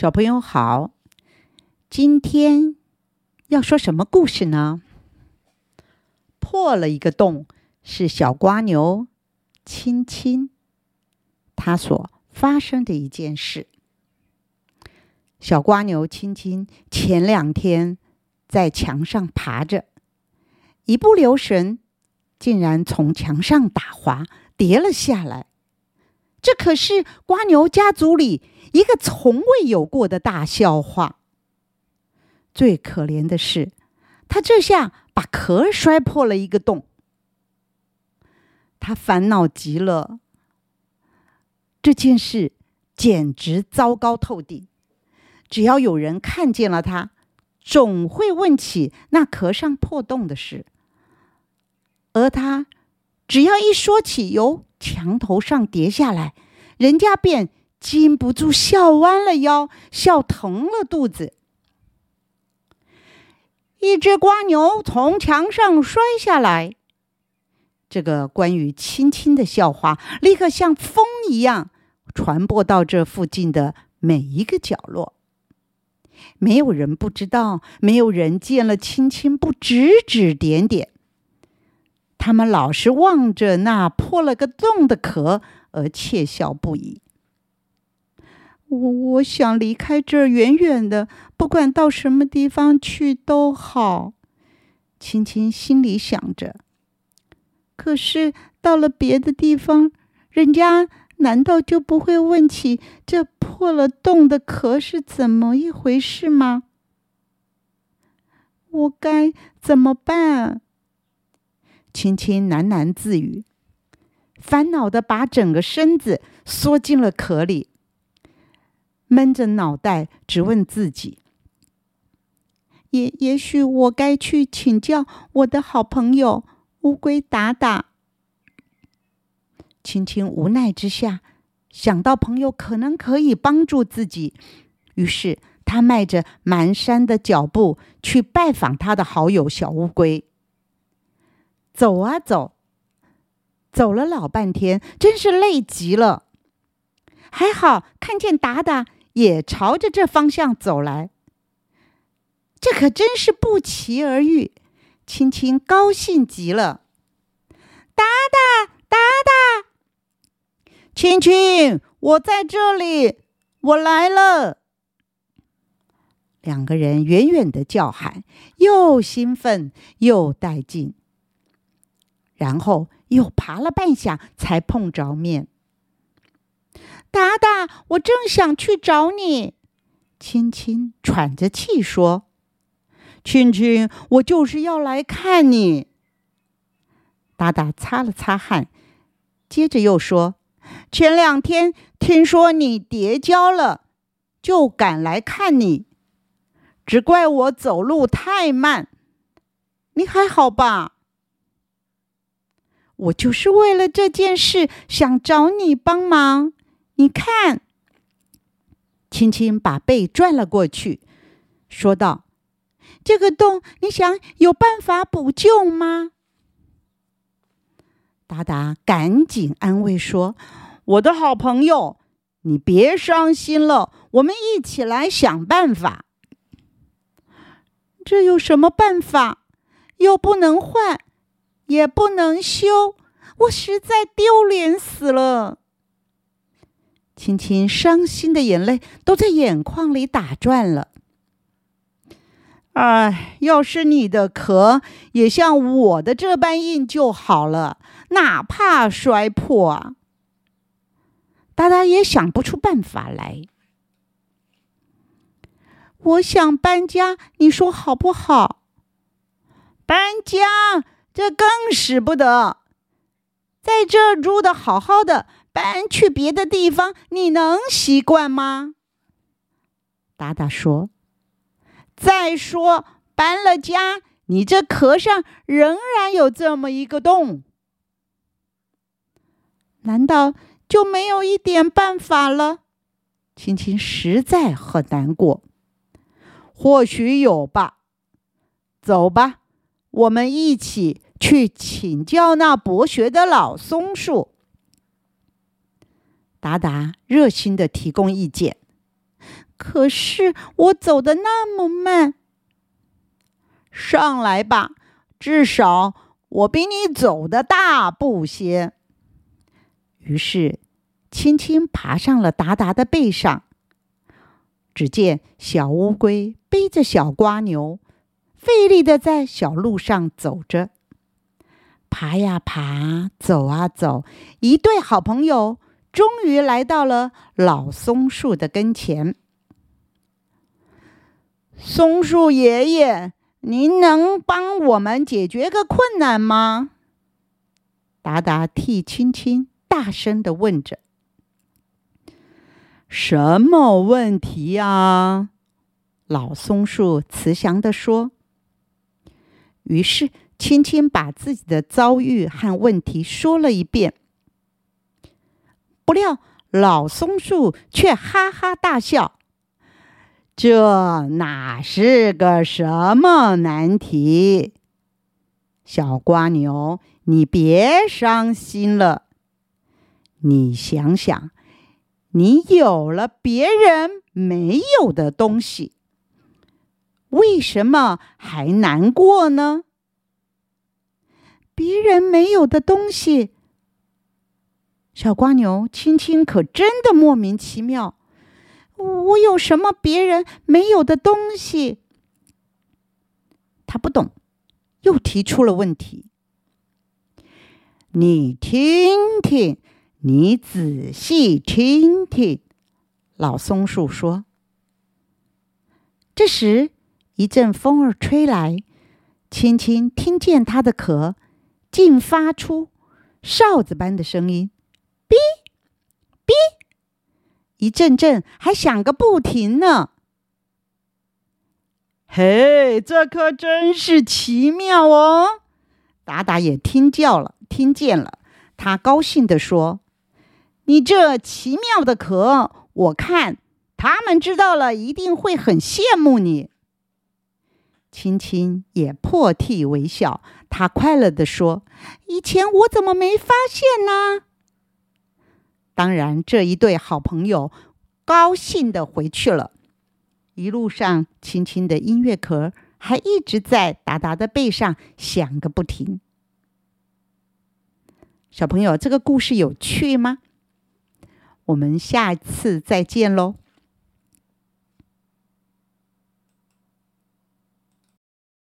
小朋友好，今天要说什么故事呢？破了一个洞，是小瓜牛亲亲他所发生的一件事。小瓜牛亲亲前两天在墙上爬着，一不留神，竟然从墙上打滑，跌了下来。这可是瓜牛家族里一个从未有过的大笑话。最可怜的是，他这下把壳摔破了一个洞。他烦恼极了，这件事简直糟糕透顶。只要有人看见了他，总会问起那壳上破洞的事，而他只要一说起由墙头上跌下来，人家便禁不住笑弯了腰，笑疼了肚子。一只瓜牛从墙上摔下来，这个关于亲亲的笑话立刻像风一样传播到这附近的每一个角落。没有人不知道，没有人见了亲亲不指指点点。他们老是望着那破了个洞的壳而窃笑不已。我我想离开这儿远远的，不管到什么地方去都好。青青心里想着。可是到了别的地方，人家难道就不会问起这破了洞的壳是怎么一回事吗？我该怎么办？青青喃喃自语，烦恼的把整个身子缩进了壳里，闷着脑袋直问自己：也也许我该去请教我的好朋友乌龟达达。青青无奈之下，想到朋友可能可以帮助自己，于是他迈着蹒跚的脚步去拜访他的好友小乌龟。走啊走，走了老半天，真是累极了。还好看见达达也朝着这方向走来，这可真是不期而遇，青青高兴极了。达达，达达，青青，我在这里，我来了。两个人远远的叫喊，又兴奋又带劲。然后又爬了半晌，才碰着面。达达，我正想去找你。亲亲喘着气说：“亲亲，我就是要来看你。”达达擦了擦汗，接着又说：“前两天听说你跌跤了，就赶来看你。只怪我走路太慢。你还好吧？”我就是为了这件事想找你帮忙。你看，青青把背转了过去，说道：“这个洞，你想有办法补救吗？”达达赶紧安慰说：“我的好朋友，你别伤心了，我们一起来想办法。这有什么办法？又不能换。”也不能修，我实在丢脸死了。青青伤心的眼泪都在眼眶里打转了。哎，要是你的壳也像我的这般硬就好了，哪怕摔破啊！达达也想不出办法来。我想搬家，你说好不好？搬家。这更使不得，在这住的好好的，搬去别的地方，你能习惯吗？达达说：“再说搬了家，你这壳上仍然有这么一个洞，难道就没有一点办法了？”青青实在很难过。或许有吧，走吧。我们一起去请教那博学的老松树。达达热心的提供意见，可是我走的那么慢。上来吧，至少我比你走的大步些。于是，轻轻爬上了达达的背上。只见小乌龟背着小瓜牛，费力的在小路上走着。爬呀爬，走啊走，一对好朋友终于来到了老松树的跟前。松树爷爷，您能帮我们解决个困难吗？达达替青青大声的问着。什么问题呀？老松树慈祥的说。于是。轻轻把自己的遭遇和问题说了一遍，不料老松树却哈哈大笑：“这哪是个什么难题？小瓜牛，你别伤心了。你想想，你有了别人没有的东西，为什么还难过呢？”别人没有的东西，小瓜牛青青可真的莫名其妙。我有什么别人没有的东西？他不懂，又提出了问题。你听听，你仔细听听。老松树说。这时，一阵风儿吹来，青青听见它的壳。竟发出哨子般的声音，哔，一阵阵还响个不停呢。嘿，这可真是奇妙哦！达达也听叫了，听见了，他高兴地说：“你这奇妙的壳，我看他们知道了一定会很羡慕你。”青青也破涕为笑。他快乐地说：“以前我怎么没发现呢？”当然，这一对好朋友高兴地回去了。一路上，轻轻的音乐壳还一直在达达的背上响个不停。小朋友，这个故事有趣吗？我们下次再见喽。